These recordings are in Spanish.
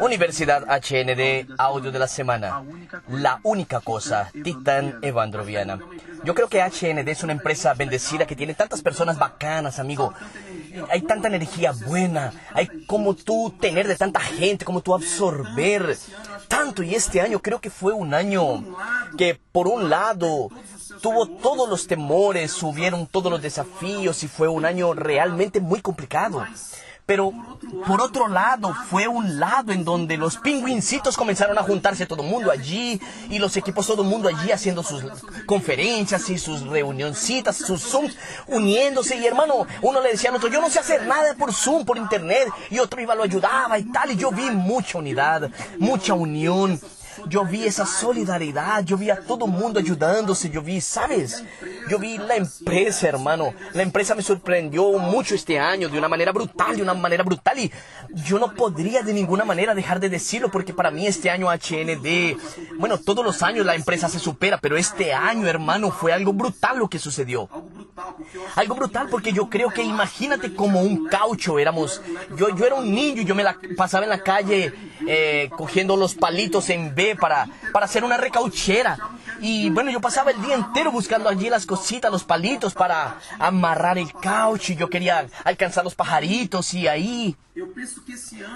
Universidad HND, audio de la semana. La única cosa, Titan Evandroviana. Yo creo que HND es una empresa bendecida que tiene tantas personas bacanas, amigo. Hay tanta energía buena, hay como tú tener de tanta gente, como tú absorber tanto. Y este año creo que fue un año que por un lado tuvo todos los temores, subieron todos los desafíos y fue un año realmente muy complicado. Pero por otro lado, fue un lado en donde los pingüincitos comenzaron a juntarse todo el mundo allí y los equipos todo el mundo allí haciendo sus conferencias y sus reunioncitas, sus Zooms, uniéndose. Y hermano, uno le decía al otro, yo no sé hacer nada por Zoom, por internet, y otro iba, lo ayudaba y tal. Y yo vi mucha unidad, mucha unión. Yo vi esa solidaridad, yo vi a todo mundo ayudándose, yo vi, ¿sabes? Yo vi la empresa, hermano. La empresa me sorprendió mucho este año, de una manera brutal, de una manera brutal. Y yo no podría de ninguna manera dejar de decirlo, porque para mí este año HND, bueno, todos los años la empresa se supera, pero este año, hermano, fue algo brutal lo que sucedió. Algo brutal porque yo creo que imagínate como un caucho éramos. Yo, yo era un niño yo me la pasaba en la calle eh, cogiendo los palitos en B para, para hacer una recauchera. Y bueno, yo pasaba el día entero buscando allí las cositas, los palitos para amarrar el caucho. Y yo quería alcanzar los pajaritos y ahí...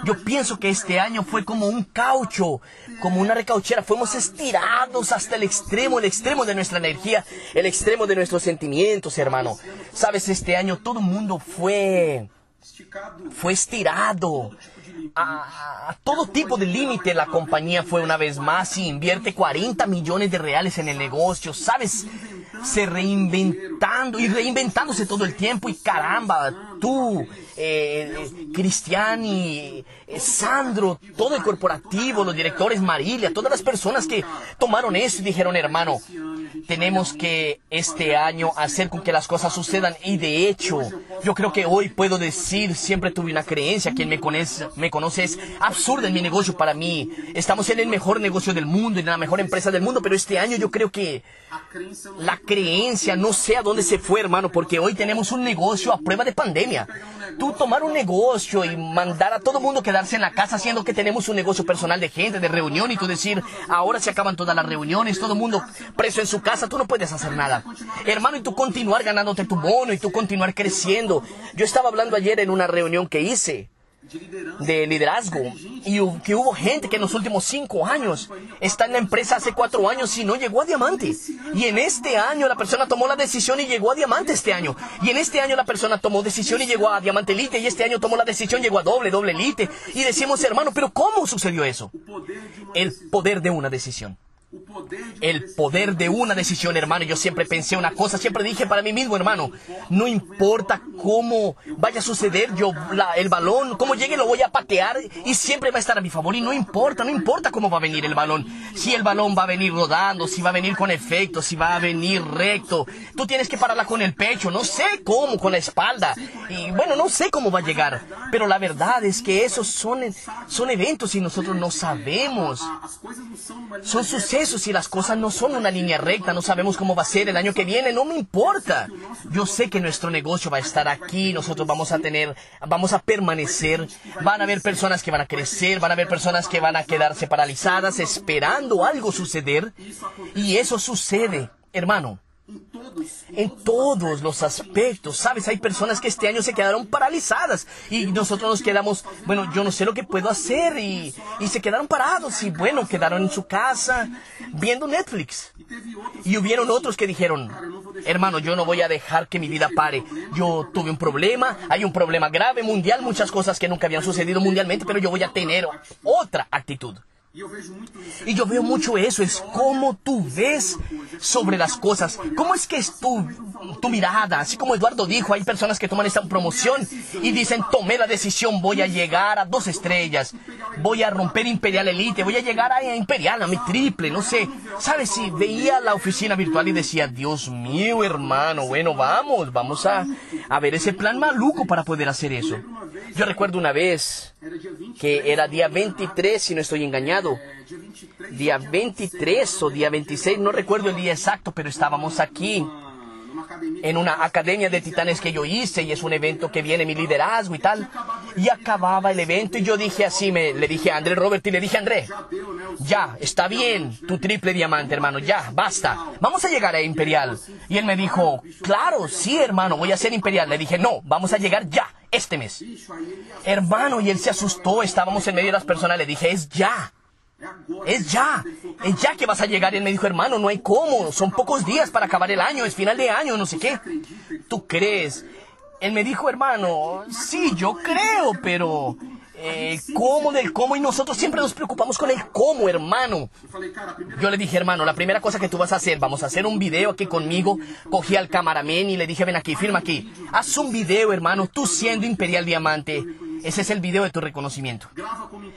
Yo pienso que este año fue como un caucho, como una recauchera. Fuimos estirados hasta el extremo, el extremo de nuestra energía, el extremo de nuestros sentimientos, hermano. Sabes, este año todo el mundo fue, fue estirado. A, todo tipo de límite la compañía fue una vez más y invierte 40 millones de reales en el negocio, ¿sabes? Se reinventando y reinventándose todo el tiempo y caramba, tú, eh, Cristiani, eh, Sandro, todo el corporativo, los directores Marilia, todas las personas que tomaron eso y dijeron, hermano, tenemos que este año hacer con que las cosas sucedan. Y de hecho yo creo que hoy puedo decir siempre tuve una creencia quien me conoce me conoce es absurda en mi negocio para mí. Estamos en el mejor negocio del mundo en la mejor empresa del mundo pero este año yo creo que la creencia no sé a dónde se fue hermano porque hoy tenemos un negocio a prueba de pandemia tú tomar un negocio y mandar a todo mundo quedarse en la casa haciendo que tenemos un negocio personal de gente de reunión y tú decir ahora se acaban todas las reuniones todo mundo preso en su casa, tú no puedes hacer nada. Hermano, y tú continuar ganándote tu bono y tú continuar creciendo. Yo estaba hablando ayer en una reunión que hice de liderazgo y que hubo gente que en los últimos cinco años está en la empresa hace cuatro años y no llegó a diamante. Y en este año la persona tomó la decisión y llegó a diamante este año. Y en este año la persona tomó decisión y llegó a diamante elite y este año tomó la decisión y llegó a doble, doble elite. Y decimos, hermano, pero ¿cómo sucedió eso? El poder de una decisión. El poder de una decisión, hermano. Yo siempre pensé una cosa, siempre dije para mí mismo, hermano, no importa cómo vaya a suceder, el balón, cómo llegue lo voy a patear y siempre va a estar a mi favor. Y no importa, no importa cómo va a venir el balón. Si el balón va a venir rodando, si va a venir con efecto, si va a venir recto. Tú tienes que pararla con el pecho, no sé cómo, con la espalda. Y bueno, no sé cómo va a llegar. Pero la verdad es que esos son eventos y nosotros no sabemos. Son sucesos eso si las cosas no son una línea recta, no sabemos cómo va a ser el año que viene, no me importa. Yo sé que nuestro negocio va a estar aquí, nosotros vamos a tener, vamos a permanecer, van a haber personas que van a crecer, van a haber personas que van a quedarse paralizadas esperando algo suceder y eso sucede, hermano. En todos los aspectos, ¿sabes? Hay personas que este año se quedaron paralizadas y nosotros nos quedamos, bueno, yo no sé lo que puedo hacer y, y se quedaron parados y bueno, quedaron en su casa viendo Netflix. Y hubieron otros que dijeron, hermano, yo no voy a dejar que mi vida pare. Yo tuve un problema, hay un problema grave mundial, muchas cosas que nunca habían sucedido mundialmente, pero yo voy a tener otra actitud. Y yo veo mucho eso, es cómo tú ves sobre las cosas, cómo es que es tu, mirada, así como Eduardo dijo, hay personas que toman esta promoción y dicen, tomé la decisión, voy a llegar a dos estrellas, voy a romper Imperial Elite, voy a llegar a Imperial, a mi triple, no sé, sabes, si veía la oficina virtual y decía, Dios mío hermano, bueno, vamos, vamos a, a ver ese plan maluco para poder hacer eso. Yo recuerdo una vez que era día 23, si no estoy engañado, día 23 o día 26, no recuerdo el día exacto, pero estábamos aquí en una academia de titanes que yo hice y es un evento que viene mi liderazgo y tal. Y acababa el evento y yo dije así, me, le dije a André Robert y le dije, André, ya, está bien tu triple diamante, hermano, ya, basta. Vamos a llegar a Imperial. Y él me dijo, claro, sí, hermano, voy a ser Imperial. Le dije, no, vamos a llegar ya, este mes. Hermano, y él se asustó, estábamos en medio de las personas, le dije, es ya. Es ya, es ya que vas a llegar. Él me dijo, hermano, no hay cómo, son pocos días para acabar el año, es final de año, no sé qué. ¿Tú crees? Él me dijo, hermano, sí, yo creo, pero eh, cómo del cómo y nosotros siempre nos preocupamos con el cómo, hermano. Yo le dije, hermano, la primera cosa que tú vas a hacer, vamos a hacer un video aquí conmigo. Cogí al camaramen y le dije, ven aquí, firma aquí. Haz un video, hermano, tú siendo Imperial Diamante. Ese es el video de tu reconocimiento.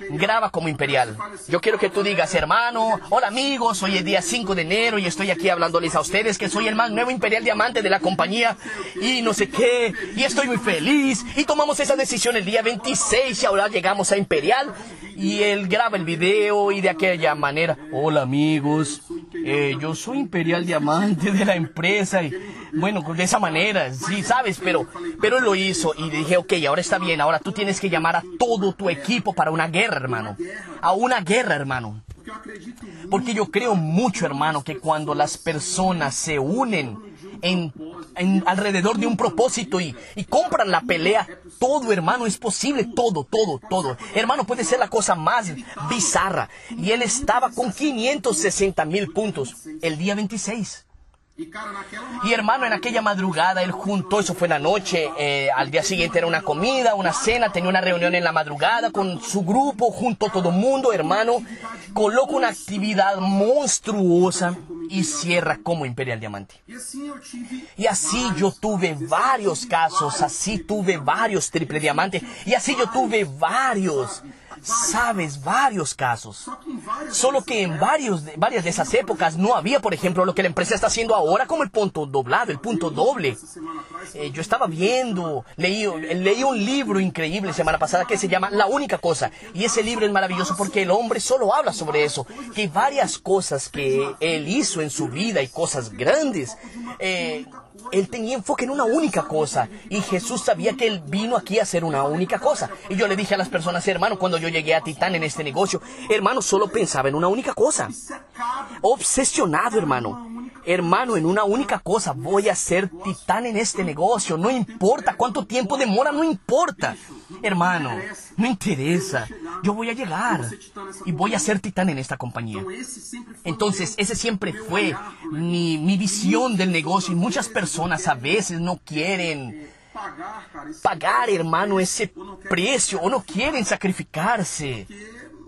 Graba como imperial. Yo quiero que tú digas, hermano, hola amigos, hoy es día 5 de enero y estoy aquí hablándoles a ustedes que soy el más nuevo imperial diamante de la compañía y no sé qué, y estoy muy feliz y tomamos esa decisión el día 26 y ahora llegamos a imperial y él graba el video y de aquella manera, hola amigos, eh, yo soy imperial diamante de la empresa y bueno, de esa manera, sí, sabes, pero, pero lo hizo y dije, ok, ahora está bien, ahora tú tienes que llamar a todo tu equipo para una guerra, hermano, a una guerra, hermano. Porque yo creo mucho, hermano, que cuando las personas se unen en, alrededor de un propósito y, y, compran la pelea, todo, hermano, es posible, todo, todo, todo. Hermano, puede ser la cosa más bizarra. Y él estaba con 560 mil puntos el día 26. Y hermano, en aquella madrugada él juntó, eso fue en la noche, eh, al día siguiente era una comida, una cena, tenía una reunión en la madrugada con su grupo, junto todo el mundo, hermano, coloca una actividad monstruosa y cierra como Imperial Diamante. Y así yo tuve varios casos, así tuve varios triple diamante, y así yo tuve varios sabes varios casos. Solo que en varios, varias de esas épocas no había, por ejemplo, lo que la empresa está haciendo ahora como el punto doblado, el punto doble. Eh, yo estaba viendo, leí, leí un libro increíble semana pasada que se llama La única cosa. Y ese libro es maravilloso porque el hombre solo habla sobre eso. Que varias cosas que él hizo en su vida y cosas grandes, eh, él tenía enfoque en una única cosa. Y Jesús sabía que él vino aquí a hacer una única cosa. Y yo le dije a las personas, hermano, cuando yo llegué a Titán en este negocio, hermano, solo pensaba en una única cosa. Obsesionado, hermano. Hermano, en una única cosa, voy a ser titán en este negocio. No importa cuánto tiempo demora, no importa. Hermano, no interesa. Yo voy a llegar y voy a ser titán en esta compañía. Entonces, ese siempre fue mi, mi visión del negocio y muchas personas a veces no quieren pagar, hermano, ese precio o no quieren sacrificarse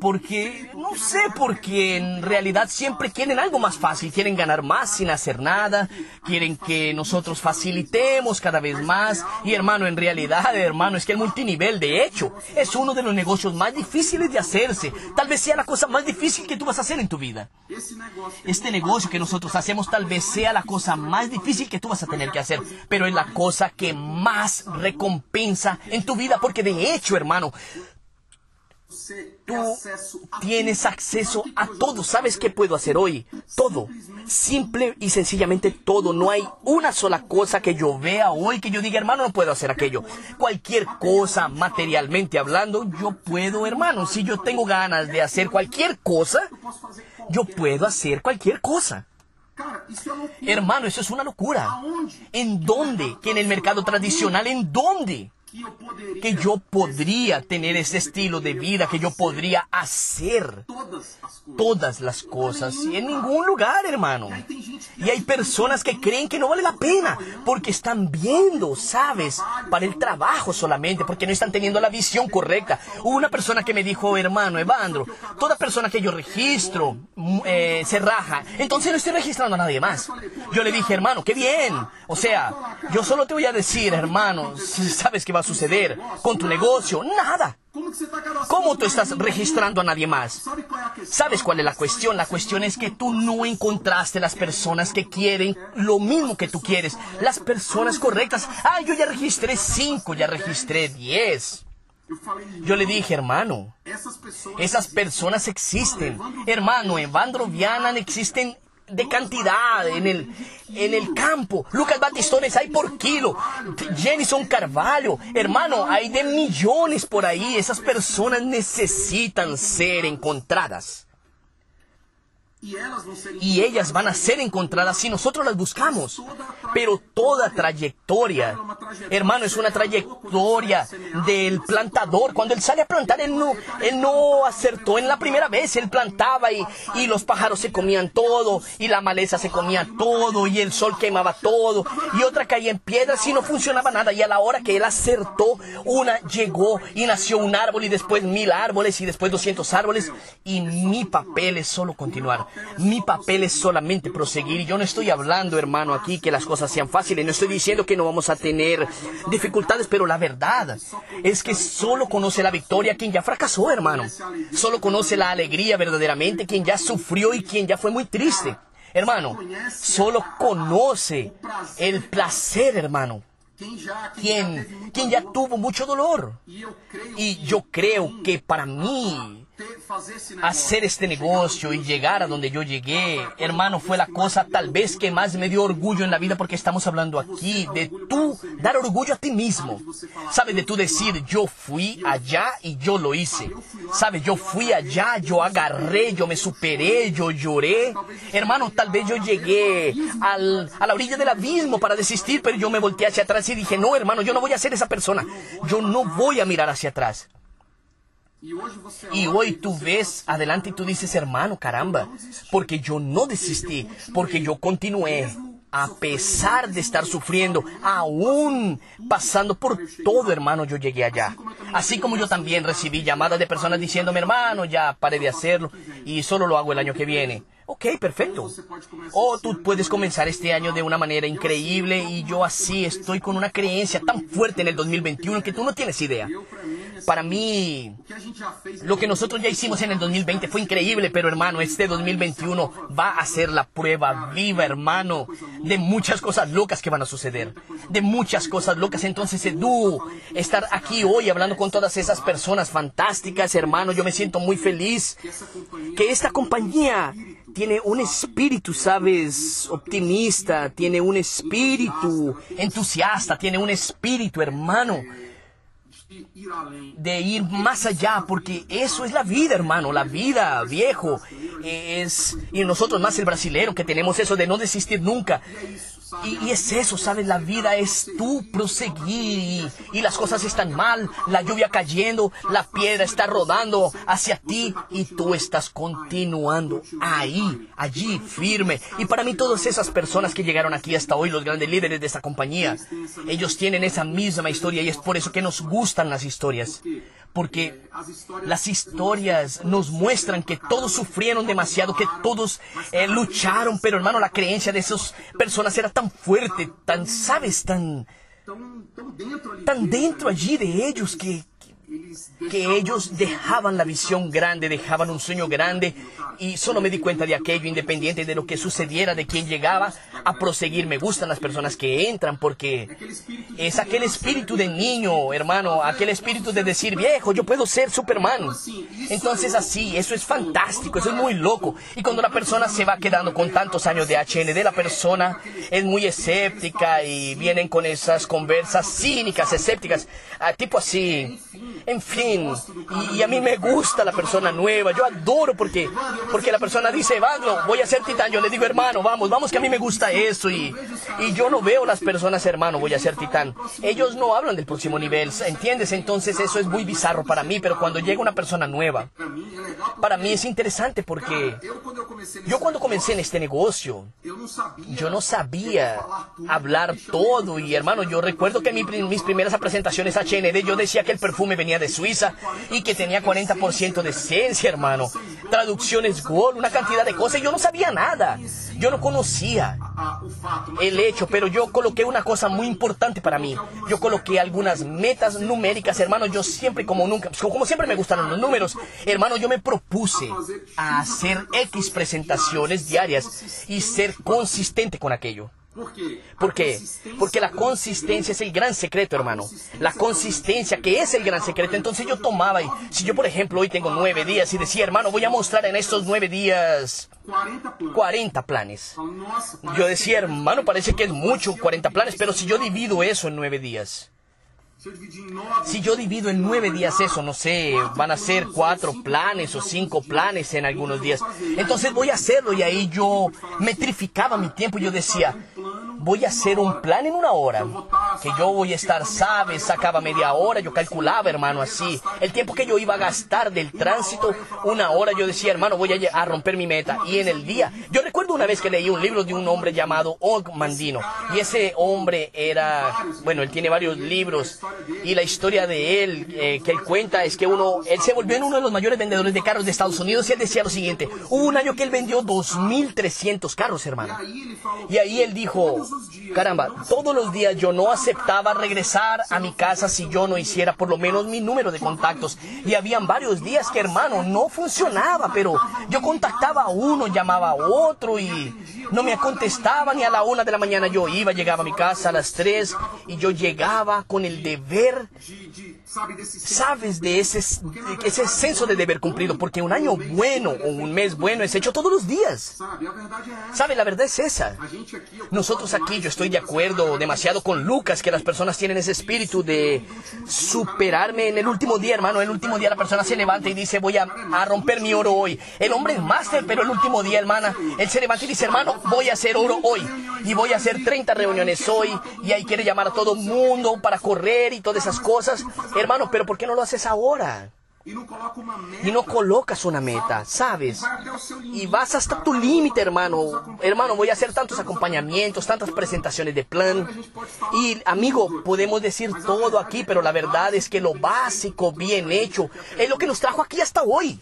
porque, no sé, porque en realidad siempre quieren algo más fácil, quieren ganar más sin hacer nada, quieren que nosotros facilitemos cada vez más. Y hermano, en realidad, hermano, es que el multinivel, de hecho, es uno de los negocios más difíciles de hacerse. Tal vez sea la cosa más difícil que tú vas a hacer en tu vida. Este negocio que nosotros hacemos tal vez sea la cosa más difícil que tú vas a tener que hacer, pero es la cosa que más recompensa en tu vida, porque de hecho, hermano, Tú tienes acceso a todo. ¿Sabes qué puedo hacer hoy? Todo. Simple y sencillamente todo. No hay una sola cosa que yo vea hoy que yo diga, hermano, no puedo hacer aquello. Cualquier cosa, materialmente hablando, yo puedo, hermano. Si yo tengo ganas de hacer cualquier cosa, yo puedo hacer cualquier cosa. Hermano, eso es una locura. ¿En dónde? ¿Que en el mercado tradicional? ¿En dónde? Que yo podría tener ese estilo de vida, que yo podría hacer todas las cosas y en ningún lugar, hermano. Y hay personas que creen que no vale la pena porque están viendo, ¿sabes? Para el trabajo solamente, porque no están teniendo la visión correcta. Hubo una persona que me dijo, hermano Evandro, toda persona que yo registro mm, eh, se raja, entonces no estoy registrando a nadie más. Yo le dije, hermano, qué bien. O sea, yo solo te voy a decir, hermano, ¿sabes qué va suceder con tu negocio? Nada. ¿Cómo tú estás registrando a nadie más? ¿Sabes cuál es la cuestión? La cuestión es que tú no encontraste las personas que quieren lo mismo que tú quieres. Las personas correctas. Ah, yo ya registré cinco, ya registré diez. Yo le dije, hermano, esas personas existen. Hermano, en Vandrovianan existen de cantidad en el, en el campo. Lucas Batistones hay por kilo. Jenison Carvalho, hermano, hay de millones por ahí. Esas personas necesitan ser encontradas. Y ellas van a ser encontradas si nosotros las buscamos. Pero toda trayectoria, hermano, es una trayectoria del plantador. Cuando él sale a plantar, él no, él no acertó en la primera vez. Él plantaba y, y los pájaros se comían todo, y la maleza se comía todo, y el sol quemaba todo, y otra caía en piedras y no funcionaba nada. Y a la hora que él acertó, una llegó y nació un árbol, y después mil árboles, y después doscientos árboles. Y mi papel es solo continuar. Mi papel es solamente proseguir. Yo no estoy hablando, hermano, aquí que las cosas sean fáciles. No estoy diciendo que no vamos a tener dificultades, pero la verdad es que solo conoce la victoria quien ya fracasó, hermano. Solo conoce la alegría verdaderamente quien ya sufrió y quien ya fue muy triste. Hermano, solo conoce el placer, hermano. Quien, quien ya tuvo mucho dolor. Y yo creo que para mí hacer este negocio y llegar a donde yo llegué, hermano, fue la cosa tal vez que más me dio orgullo en la vida porque estamos hablando aquí de tú dar orgullo a ti mismo. ¿Sabes? De tú decir, yo fui allá y yo lo hice. ¿Sabes? Yo fui allá, yo agarré, yo me superé, yo lloré. Hermano, tal vez yo llegué al, a la orilla del abismo para desistir, pero yo me volteé hacia atrás y dije, no, hermano, yo no voy a ser esa persona. Yo no voy a mirar hacia atrás. Y hoy tú ves adelante y tú dices, hermano, caramba, porque yo no desistí, porque yo continué. A pesar de estar sufriendo, aún pasando por todo, hermano, yo llegué allá. Así como yo también recibí llamadas de personas diciéndome, hermano, ya paré de hacerlo y solo lo hago el año que viene. Ok, perfecto. O tú puedes comenzar este año de una manera increíble y yo así estoy con una creencia tan fuerte en el 2021 que tú no tienes idea. Para mí, lo que nosotros ya hicimos en el 2020 fue increíble, pero hermano, este 2021 va a ser la prueba viva, hermano, de muchas cosas locas que van a suceder. De muchas cosas locas. Entonces, Edu, estar aquí hoy hablando con todas esas personas fantásticas, hermano, yo me siento muy feliz que esta compañía tiene un espíritu, sabes, optimista, tiene un espíritu entusiasta, tiene un espíritu, hermano, de ir más allá, porque eso es la vida, hermano, la vida, viejo, es, y nosotros más el brasilero que tenemos eso de no desistir nunca. Y, es eso, ¿sabes? La vida es tú proseguir y, las cosas están mal, la lluvia cayendo, la piedra está rodando hacia ti y tú estás continuando ahí, allí, firme. Y para mí todas esas personas que llegaron aquí hasta hoy, los grandes líderes de esta compañía, ellos tienen esa misma historia y es por eso que nos gustan las historias porque las historias nos muestran que todos sufrieron demasiado, que todos eh, lucharon, pero hermano, la creencia de esas personas era tan fuerte, tan, sabes, tan, tan dentro allí de ellos que, que ellos dejaban la visión grande, dejaban un sueño grande y solo me di cuenta de aquello independiente de lo que sucediera, de quien llegaba a proseguir. Me gustan las personas que entran porque es aquel espíritu de niño, hermano, aquel espíritu de decir, viejo, yo puedo ser Superman. Entonces así, eso es fantástico, eso es muy loco. Y cuando la persona se va quedando con tantos años de HND, la persona es muy escéptica y vienen con esas conversas cínicas, escépticas, tipo así. En fin, y, a mí me gusta la persona nueva, yo adoro porque, porque la persona dice, Evandro, voy a ser titán, yo le digo, hermano, vamos, vamos que a mí me gusta eso y, y yo no veo las personas, hermano, voy a ser titán. Ellos no hablan del próximo nivel, ¿entiendes? Entonces eso es muy bizarro para mí, pero cuando llega una persona nueva, para mí es interesante porque yo cuando comencé en este negocio, yo no sabía hablar todo. Y hermano, yo recuerdo que en mis primeras presentaciones a HND yo decía que el perfume venía de Suiza y que tenía 40% de esencia, hermano. Traducciones Gol, una cantidad de cosas. Yo no sabía nada. Yo no conocía el hecho, pero yo coloqué una cosa muy importante para mí. Yo coloqué algunas metas numéricas, hermano. Yo siempre, como nunca, como siempre me gustaron los números, hermano, yo me propuse hacer X presentaciones diarias y ser consistente con aquello. ¿Por qué? Porque la consistencia es el gran secreto, hermano. La consistencia que es el gran secreto. Entonces yo tomaba y si yo, por ejemplo, hoy tengo nueve días y decía, hermano, voy a mostrar en estos nueve días 40 planes. Yo decía, hermano, parece que es mucho 40 planes, pero si yo divido eso en nueve días. Si yo divido en nueve días eso, no sé, van a ser cuatro planes o cinco planes en algunos días. Entonces voy a hacerlo y ahí yo metrificaba mi tiempo. Yo decía, voy a hacer un plan en una hora. Que yo voy a estar, sabes, sacaba media hora, yo calculaba, hermano, así. El tiempo que yo iba a gastar del tránsito, una hora, yo decía, hermano, voy a, romper mi meta. Y en el día, yo recuerdo una vez que leí un libro de un hombre llamado Og Mandino. Y ese hombre era, bueno, él tiene varios libros. Y la historia de él, eh, que él cuenta, es que uno, él se volvió en uno de los mayores vendedores de carros de Estados Unidos. Y él decía lo siguiente, hubo un año que él vendió 2.300 carros, hermano. Y ahí él dijo, Caramba, todos los días yo no aceptaba regresar a mi casa si yo no hiciera por lo menos mi número de contactos. Y habían varios días que, hermano, no funcionaba, pero yo contactaba a uno, llamaba a otro y no me contestaba ni a la una de la mañana. Yo iba, llegaba a mi casa a las tres y yo llegaba con el deber sabes de ese, ese senso de deber cumplido, porque un año bueno o un mes bueno es hecho todos los días. ¿Sabe? La verdad es esa. Nosotros aquí, yo estoy de acuerdo demasiado con Lucas, que las personas tienen ese espíritu de superarme en el último día, hermano. En el último día la persona se levanta y dice, voy a, a romper mi oro hoy. El hombre es máster, pero el último día, hermana, él se levanta y dice, hermano, voy a hacer oro hoy. Y voy a hacer 30 reuniones hoy. Y ahí quiere llamar a todo mundo para correr y todas esas cosas. Hermano, pero ¿por qué no lo haces ahora? Y no colocas una meta, ¿sabes? Y vas hasta tu límite, hermano. Hermano, voy a hacer tantos acompañamientos, tantas presentaciones de plan. Y, amigo, podemos decir todo aquí, pero la verdad es que lo básico, bien hecho, es lo que nos trajo aquí hasta hoy.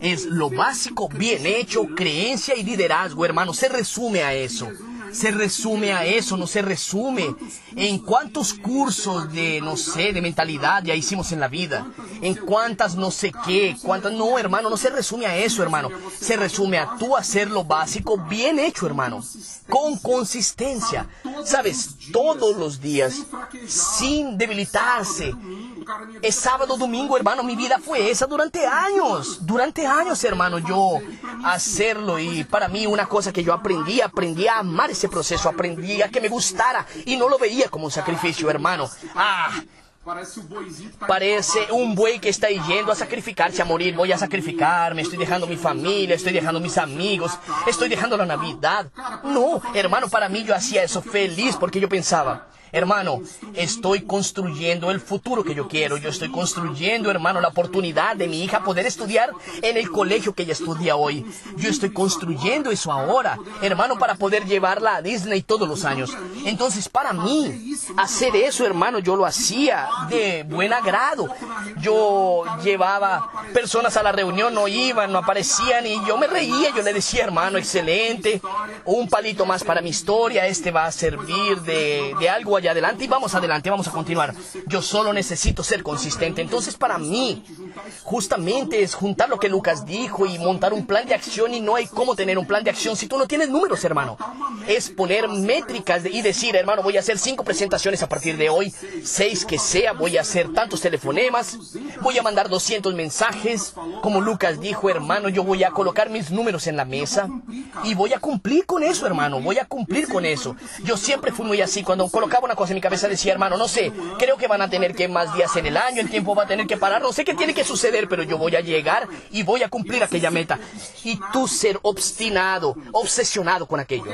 Es lo básico, bien hecho, creencia y liderazgo, hermano. Se resume a eso se resume a eso, no se resume en cuántos cursos de, no sé, de mentalidad ya hicimos en la vida, en cuántas no sé qué, cuántas, no, hermano, no se resume a eso, hermano, se resume a tú hacer lo básico bien hecho, hermano, con consistencia, sabes, todos los días, sin debilitarse, es sábado, domingo, hermano, mi vida fue esa durante años, durante años, hermano, yo hacerlo y para mí una cosa que yo aprendí, aprendí a amar ese proceso, aprendí a que me gustara y no lo veía como un sacrificio, hermano. Ah, Parece un buey que está yendo a sacrificarse, a morir. Voy a sacrificarme, estoy dejando mi familia, estoy dejando mis amigos, estoy dejando la Navidad. No, hermano, para mí yo hacía eso feliz porque yo pensaba, Hermano, estoy construyendo el futuro que yo quiero. Yo estoy construyendo, hermano, la oportunidad de mi hija poder estudiar en el colegio que ella estudia hoy. Yo estoy construyendo eso ahora, hermano, para poder llevarla a Disney todos los años. Entonces, para mí, hacer eso, hermano, yo lo hacía de buen agrado. Yo llevaba personas a la reunión, no iban, no aparecían y yo me reía. Yo le decía, hermano, excelente, un palito más para mi historia. Este va a servir de, de algo allá adelante y vamos adelante, vamos a continuar. Yo solo necesito ser consistente. Entonces para mí, justamente es juntar lo que Lucas dijo y montar un plan de acción y no hay cómo tener un plan de acción si tú no tienes números, hermano. Es poner métricas y decir, hermano, voy a hacer cinco presentaciones a partir de hoy, seis que sea, voy a hacer tantos telefonemas, voy a mandar 200 mensajes. Como Lucas dijo, hermano, yo voy a colocar mis números en la mesa y voy a cumplir con eso, hermano, voy a cumplir con eso. Yo siempre fui muy así, cuando colocaba una cosa en mi cabeza, decía, hermano, no sé, creo que van a tener que más días en el año, el tiempo va a tener que parar, no sé qué tiene que suceder, pero yo voy a llegar y voy a cumplir aquella meta. Y tú ser obstinado, obsesionado con aquello.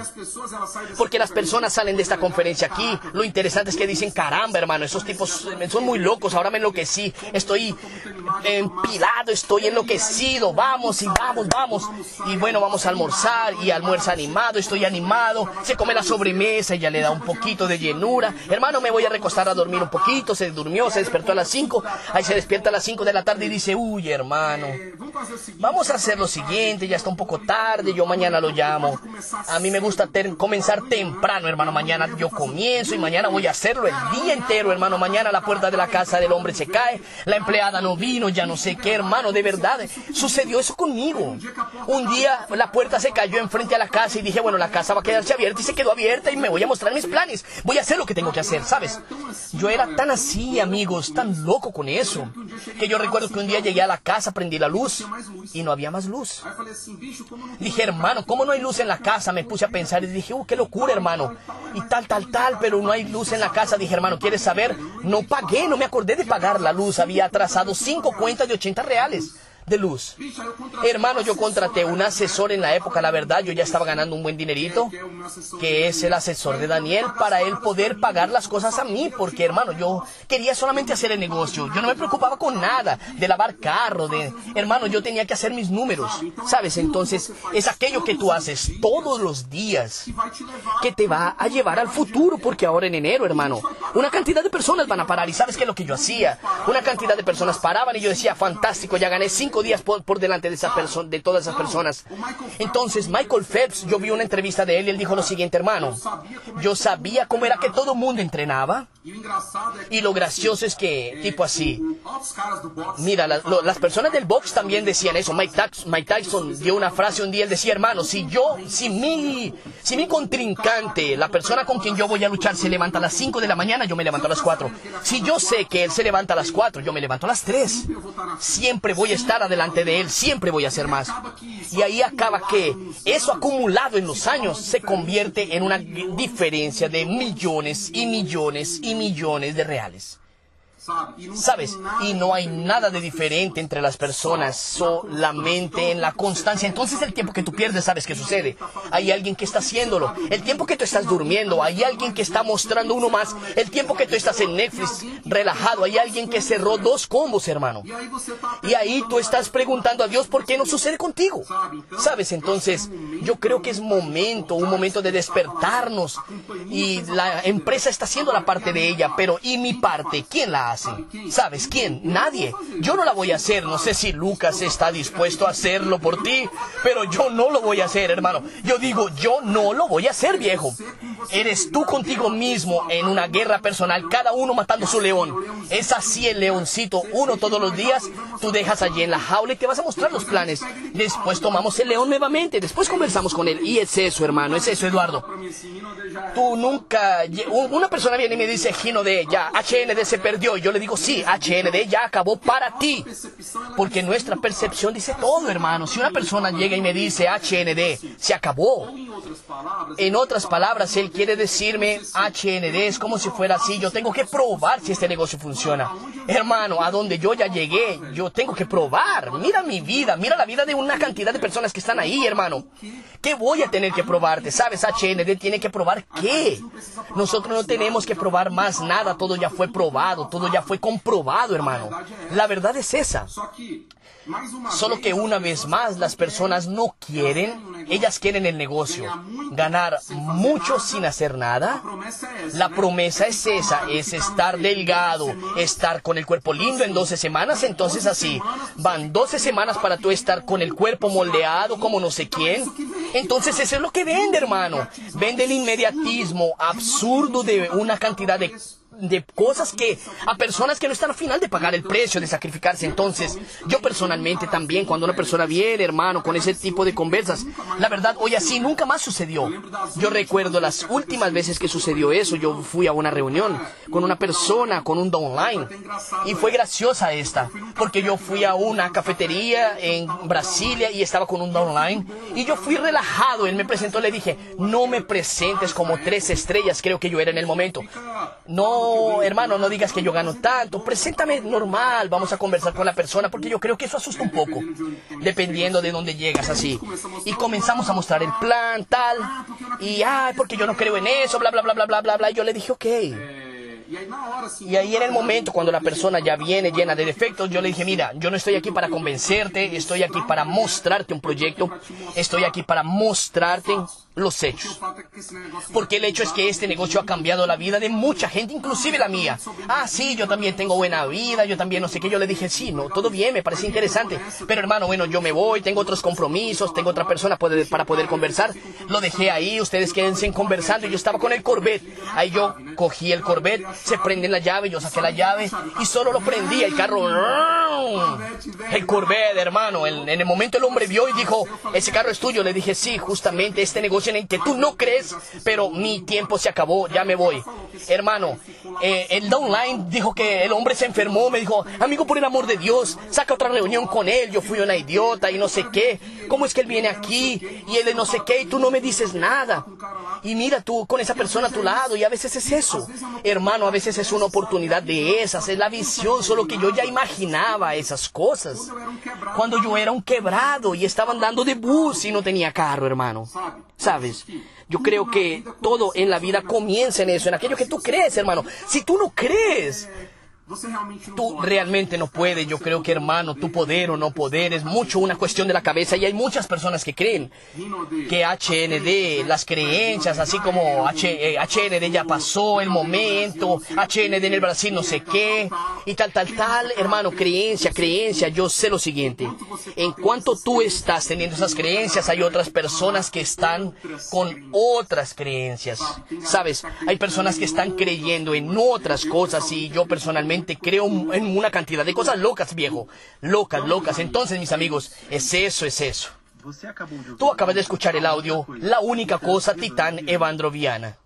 Porque las personas salen de esta conferencia aquí, lo interesante es que dicen, caramba, hermano, esos tipos son muy locos, ahora me enloquecí, estoy empilado, estoy enloquecido, vamos y vamos, vamos. Y bueno, vamos a almorzar y almuerza animado, estoy animado, se come la sobremesa y ya le da un poquito de llenura. Hermano, me voy a recostar a dormir un poquito, se durmió, se despertó a las 5, ahí se despierta a las 5 de la tarde y dice, uy, hermano, vamos a hacer lo siguiente, ya está un poco tarde, yo mañana lo llamo. A mí me gusta comenzar temprano, hermano, mañana yo comienzo y mañana voy a hacerlo el día entero, hermano. Mañana la puerta de la casa del hombre se cae, la empleada no vino, ya no sé qué, hermano, de verdad, sucedió eso conmigo. Un día la puerta se cayó enfrente a la casa y dije, bueno, la casa va a quedarse abierta y se quedó abierta y me voy a mostrar mis planes, voy a hacer lo que tengo que hacer, ¿sabes? Yo era tan así, amigos, tan loco con eso, que yo recuerdo que un día llegué a la casa, prendí la luz y no había más luz. Dije, hermano, ¿cómo no hay luz en la casa? Me puse a pensar y dije, oh, qué locura, hermano. Y tal, tal, tal, pero no hay luz en la casa. Dije, hermano, ¿quieres saber? No pagué, no me acordé de pagar la luz. Había atrasado cinco cuentas de 80 reales de luz. Hermano, yo contraté un asesor en la época, la verdad, yo ya estaba ganando un buen dinerito, que es el asesor de Daniel, para él poder pagar las cosas a mí, porque hermano, yo quería solamente hacer el negocio, yo no me preocupaba con nada, de lavar carro, de, hermano, yo tenía que hacer mis números, ¿sabes? Entonces, es aquello que tú haces todos los días que te va a llevar al futuro, porque ahora en enero, hermano, una cantidad de personas van a parar, y ¿sabes qué es lo que yo hacía? Una cantidad de personas paraban y yo decía, fantástico, ya gané cinco días por, delante de, esa de todas esas personas. Entonces, Michael Phelps, yo vi una entrevista de él y él dijo lo siguiente, hermano, yo sabía cómo era que todo el mundo entrenaba. Y lo gracioso es que, tipo así, mira, las personas del box también decían eso. Mike, Tyson dio una frase un día, él decía, hermano, si yo, si mi, si mi contrincante, la persona con quien yo voy a luchar, se levanta a las 5 de la mañana, yo me levanto a las 4. Si yo sé que él se levanta a las 4, yo me levanto a las 3. Siempre voy a estar delante de Él, siempre voy a hacer más. Y ahí acaba que eso acumulado en los años se convierte en una diferencia de millones y millones y millones de reales. ¿Sabes? Y no hay nada de diferente entre las personas, solamente en la constancia. Entonces el tiempo que tú pierdes, ¿sabes qué sucede? Hay alguien que está haciéndolo. El tiempo que tú estás durmiendo, hay alguien que está mostrando uno más. El tiempo que tú estás en Netflix relajado, hay alguien que cerró dos combos, hermano. Y ahí tú estás preguntando a Dios por qué no sucede contigo. ¿Sabes? Entonces yo creo que es momento, un momento de despertarnos. Y la empresa está haciendo la parte de ella, pero ¿y mi parte? ¿Quién la hace? ¿Sabes quién? Nadie. Yo no la voy a hacer. No sé si Lucas está dispuesto a hacerlo por ti, pero yo no lo voy a hacer, hermano. Yo digo, yo no lo voy a hacer, viejo. Eres tú contigo mismo en una guerra personal, cada uno matando su león. Es así el leoncito, uno todos los días. Tú dejas allí en la jaula y te vas a mostrar los planes. Después tomamos el león nuevamente, después conversamos con él. Y es eso, hermano, es eso, Eduardo. Tú nunca... Una persona viene y me dice, Gino de ya, HND se perdió yo le digo, sí, HND ya acabó para ti. Porque nuestra percepción dice todo, hermano. Si una persona llega y me dice HND, se acabó. En otras palabras, él quiere decirme HND es como si fuera así. Yo tengo que probar si este negocio funciona. Hermano, a donde yo ya llegué, yo tengo que probar. Mira mi vida, mira la vida de una cantidad de personas que están ahí, hermano. ¿Qué voy a tener que probarte? ¿Sabes? HND tiene que probar qué. Nosotros no tenemos que probar más nada. Todo ya fue probado, todo ya fue comprobado, hermano. La verdad es esa. Solo que una vez más las personas no quieren, ellas quieren el negocio, ganar mucho sin hacer nada. La promesa es esa, es estar delgado, estar con el cuerpo lindo en 12 semanas, entonces así, van 12 semanas para tú estar con el cuerpo moldeado como no sé quién. Entonces eso es lo que vende, hermano. Vende el inmediatismo absurdo de una cantidad de de cosas que a personas que no están al final de pagar el precio de sacrificarse. Entonces, yo personalmente también, cuando una persona viene, hermano, con ese tipo de conversas, la verdad, hoy así nunca más sucedió. Yo recuerdo las últimas veces que sucedió eso, yo fui a una reunión con una persona, con un downline, y fue graciosa esta, porque yo fui a una cafetería en Brasilia y estaba con un downline, y yo fui relajado, él me presentó, le dije, no me presentes como tres estrellas, creo que yo era en el momento. No hermano, no digas que yo gano tanto, preséntame normal, vamos a conversar con la persona, porque yo creo que eso asusta un poco, dependiendo de dónde llegas así. Y comenzamos a mostrar el plan, tal, y, ay, porque yo no creo en eso, bla, bla, bla, bla, bla, bla, bla, y yo le dije, ok. Y ahí en el momento cuando la persona ya viene llena de defectos, yo le dije, mira, yo no estoy aquí para convencerte, estoy aquí para mostrarte un proyecto, estoy aquí para mostrarte los hechos. Porque el hecho es que este negocio ha cambiado la vida de mucha gente, inclusive la mía. Ah, sí, yo también tengo buena vida, yo también no sé qué. Yo le dije, sí, no, todo bien, me parece interesante. Pero hermano, bueno, yo me voy, tengo otros compromisos, tengo otra persona para poder conversar. Lo dejé ahí, ustedes quédense conversando. Yo estaba con el Corvette. Ahí yo cogí el Corvette, se prende la llave, yo saqué la llave y solo lo prendí. El carro. El Corvette, hermano. En, el momento el hombre vio y dijo, ese carro es tuyo. Le dije, sí, justamente este negocio en el que tú no crees, pero mi tiempo se acabó, ya me voy. Hermano, eh, el downline dijo que el hombre se enfermó, me dijo, amigo, por el amor de Dios, saca otra reunión con él, yo fui una idiota y no sé qué. ¿Cómo es que él viene aquí y él no sé qué y tú no me dices nada? Y mira tú con esa persona a tu lado y a veces es eso. Hermano, a veces es una oportunidad de esas, es la visión, solo que yo ya imaginaba esas cosas. Cuando yo era un quebrado y estaba andando de bus y no tenía carro, hermano. Yo creo que todo en la vida comienza en eso, en aquello que tú crees, hermano. Si tú no crees, Tú realmente no puedes, yo creo que hermano, tu poder o no poder es mucho una cuestión de la cabeza y hay muchas personas que creen que HND, las creencias, así como HND eh, ya pasó el momento, HND en el Brasil no sé qué y tal, tal, tal, hermano, creencia, creencia, yo sé lo siguiente, en cuanto tú estás teniendo esas creencias, hay otras personas que están con otras creencias, ¿sabes? Hay personas que están creyendo en otras cosas y yo personalmente creo en una cantidad de cosas locas, viejo. Locas, locas. Entonces, mis amigos, es eso, es eso. Tú acabas de escuchar el audio La única cosa, Titán Evandroviana.